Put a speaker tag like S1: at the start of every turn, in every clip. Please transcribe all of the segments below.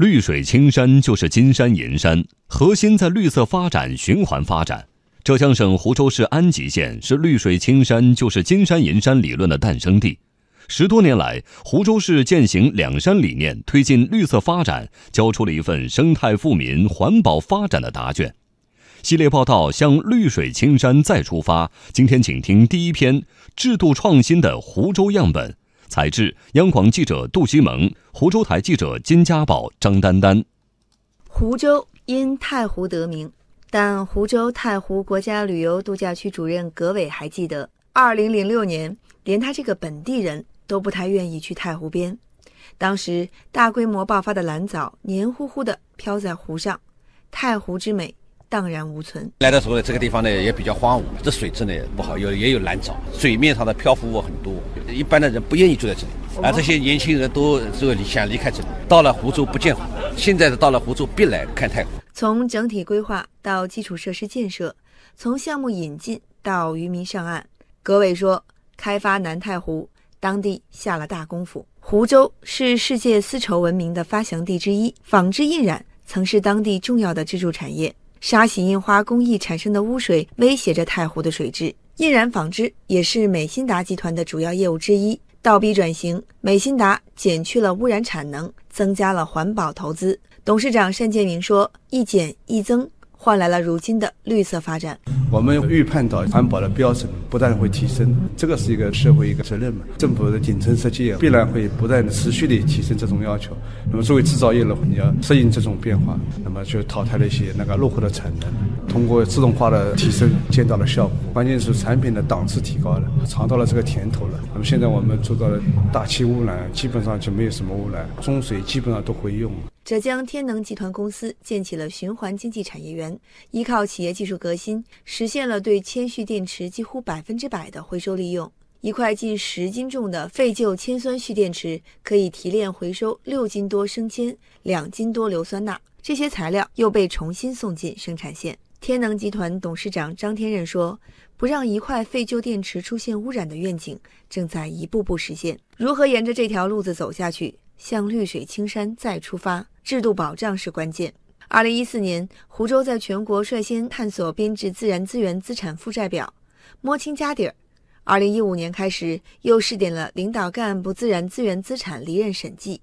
S1: 绿水青山就是金山银山，核心在绿色发展、循环发展。浙江省湖州市安吉县是绿水青山就是金山银山理论的诞生地。十多年来，湖州市践行两山理念，推进绿色发展，交出了一份生态富民、环保发展的答卷。系列报道向绿水青山再出发。今天，请听第一篇：制度创新的湖州样本。采制：央广记者杜西蒙，湖州台记者金家宝、张丹丹。
S2: 湖州因太湖得名，但湖州太湖国家旅游度假区主任葛伟还记得，二零零六年，连他这个本地人都不太愿意去太湖边。当时大规模爆发的蓝藻黏糊糊的飘在湖上，太湖之美。荡然无存。
S3: 来的时候呢，这个地方呢也比较荒芜，这水质呢不好，有也有蓝藻，水面上的漂浮物很多，一般的人不愿意住在这里。而这些年轻人都就想离开这里，到了湖州不见湖，现在是到了湖州必来看太湖。
S2: 从整体规划到基础设施建设，从项目引进到渔民上岸，葛伟说，开发南太湖，当地下了大功夫。湖州是世界丝绸文明的发祥地之一，纺织印染曾是当地重要的支柱产业。沙洗印花工艺产生的污水威胁着太湖的水质，印染纺织也是美新达集团的主要业务之一。倒逼转型，美新达减去了污染产能，增加了环保投资。董事长单建明说：“一减一增。”换来了如今的绿色发展。
S4: 我们预判到环保的标准不断会提升，这个是一个社会一个责任嘛。政府的顶层设计必然会不断的持续的提升这种要求。那么作为制造业的话，你要适应这种变化，那么就淘汰了一些那个落后的产能，通过自动化的提升见到了效果。关键是产品的档次提高了，尝到了这个甜头了。那么现在我们做到了大气污染基本上就没有什么污染，中水基本上都会用。
S2: 浙江天能集团公司建起了循环经济产业园，依靠企业技术革新，实现了对铅蓄电池几乎百分之百的回收利用。一块近十斤重的废旧铅酸蓄电池可以提炼回收六斤多生铅、两斤多硫酸钠，这些材料又被重新送进生产线。天能集团董事长张天任说：“不让一块废旧电池出现污染的愿景正在一步步实现。如何沿着这条路子走下去，向绿水青山再出发？”制度保障是关键。二零一四年，湖州在全国率先探索编制自然资源资产负债表，摸清家底儿。二零一五年开始，又试点了领导干部自然资源资产离任审计，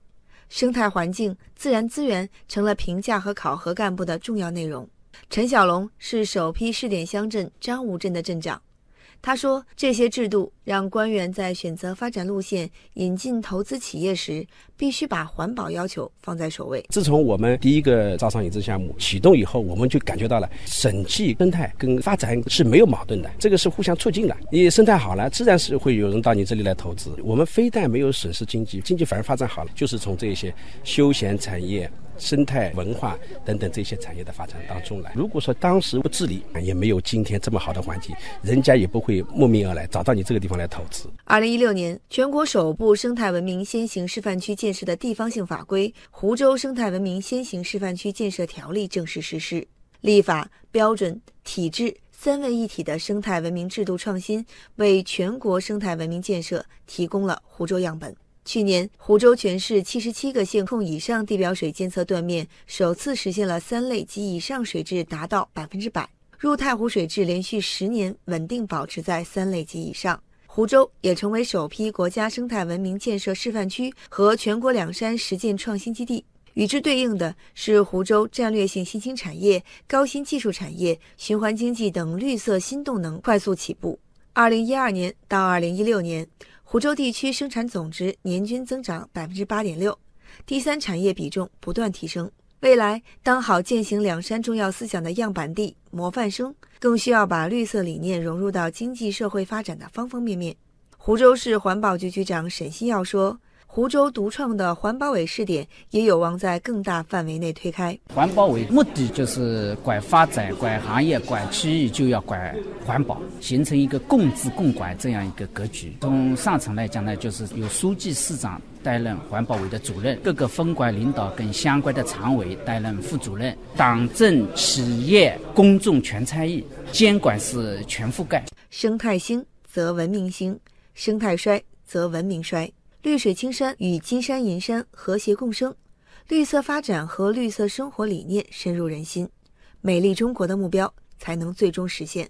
S2: 生态环境、自然资源成了评价和考核干部的重要内容。陈小龙是首批试点乡镇张吴镇的镇长。他说：“这些制度让官员在选择发展路线、引进投资企业时，必须把环保要求放在首位。
S5: 自从我们第一个招商引资项目启动以后，我们就感觉到了审计、生态跟发展是没有矛盾的，这个是互相促进的。你生态好了，自然是会有人到你这里来投资。我们非但没有损失经济，经济反而发展好了，就是从这些休闲产业。”生态文化等等这些产业的发展当中来。如果说当时不治理，也没有今天这么好的环境，人家也不会慕名而来找到你这个地方来投资。
S2: 二零一六年，全国首部生态文明先行示范区建设的地方性法规《湖州生态文明先行示范区建设条例》正式实施，立法标准、体制三位一体的生态文明制度创新，为全国生态文明建设提供了湖州样本。去年，湖州全市七十七个县控以上地表水监测断面首次实现了三类及以上水质达到百分之百，入太湖水质连续十年稳定保持在三类及以上。湖州也成为首批国家生态文明建设示范区和全国两山实践创新基地。与之对应的是湖州战略性新兴产业、高新技术产业、循环经济等绿色新动能快速起步。二零一二年到二零一六年。湖州地区生产总值年均增长百分之八点六，第三产业比重不断提升。未来当好践行两山重要思想的样板地、模范生，更需要把绿色理念融入到经济社会发展的方方面面。湖州市环保局局长沈新耀说。湖州独创的环保委试点也有望在更大范围内推开。
S6: 环保委目的就是管发展、管行业、管区域，就要管环保，形成一个共治共管这样一个格局。从上层来讲呢，就是由书记、市长担任环保委的主任，各个分管领导跟相关的常委担任副主任，党政企业公众全参与，监管是全覆盖。
S2: 生态兴则文明兴，生态衰则文明衰。绿水青山与金山银山和谐共生，绿色发展和绿色生活理念深入人心，美丽中国的目标才能最终实现。